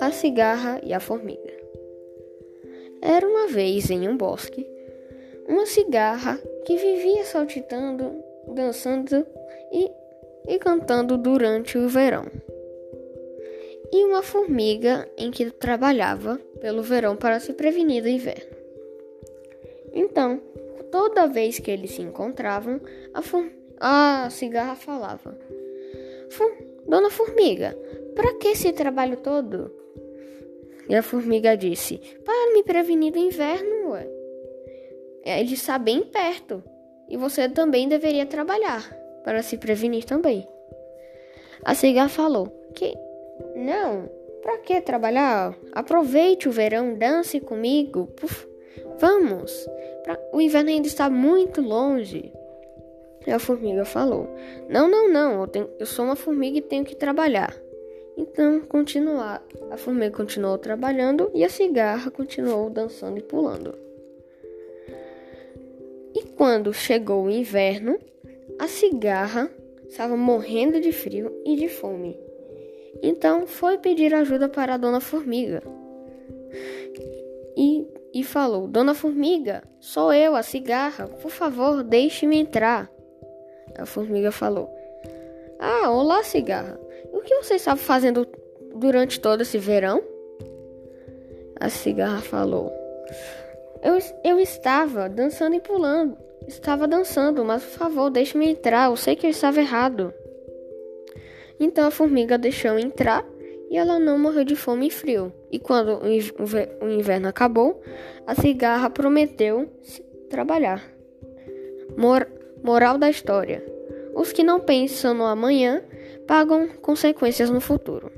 A cigarra e a formiga. Era uma vez em um bosque uma cigarra que vivia saltitando, dançando e, e cantando durante o verão, e uma formiga em que trabalhava pelo verão para se prevenir do inverno. Então, toda vez que eles se encontravam, a, a cigarra falava: Dona Formiga, para que esse trabalho todo? E a formiga disse: Para me prevenir do inverno, ué. Ele está bem perto. E você também deveria trabalhar para se prevenir também. A cigarra falou: Que não, para que trabalhar? Aproveite o verão, dance comigo. Puf, vamos. Pra... O inverno ainda está muito longe. E a formiga falou: Não, não, não. Eu, tenho... eu sou uma formiga e tenho que trabalhar. Então, continuar. A formiga continuou trabalhando e a cigarra continuou dançando e pulando. E quando chegou o inverno, a cigarra estava morrendo de frio e de fome. Então foi pedir ajuda para a dona Formiga. E, e falou: Dona Formiga, sou eu, a cigarra. Por favor, deixe-me entrar. A formiga falou: Ah, olá, cigarra. O que você estava fazendo durante todo esse verão? A cigarra falou: Eu, eu estava dançando e pulando. Estava dançando, mas por favor, deixe-me entrar. Eu sei que eu estava errado. Então a formiga deixou entrar e ela não morreu de fome e frio. E quando o inverno acabou, a cigarra prometeu trabalhar. Mor moral da história: os que não pensam no amanhã pagam consequências no futuro.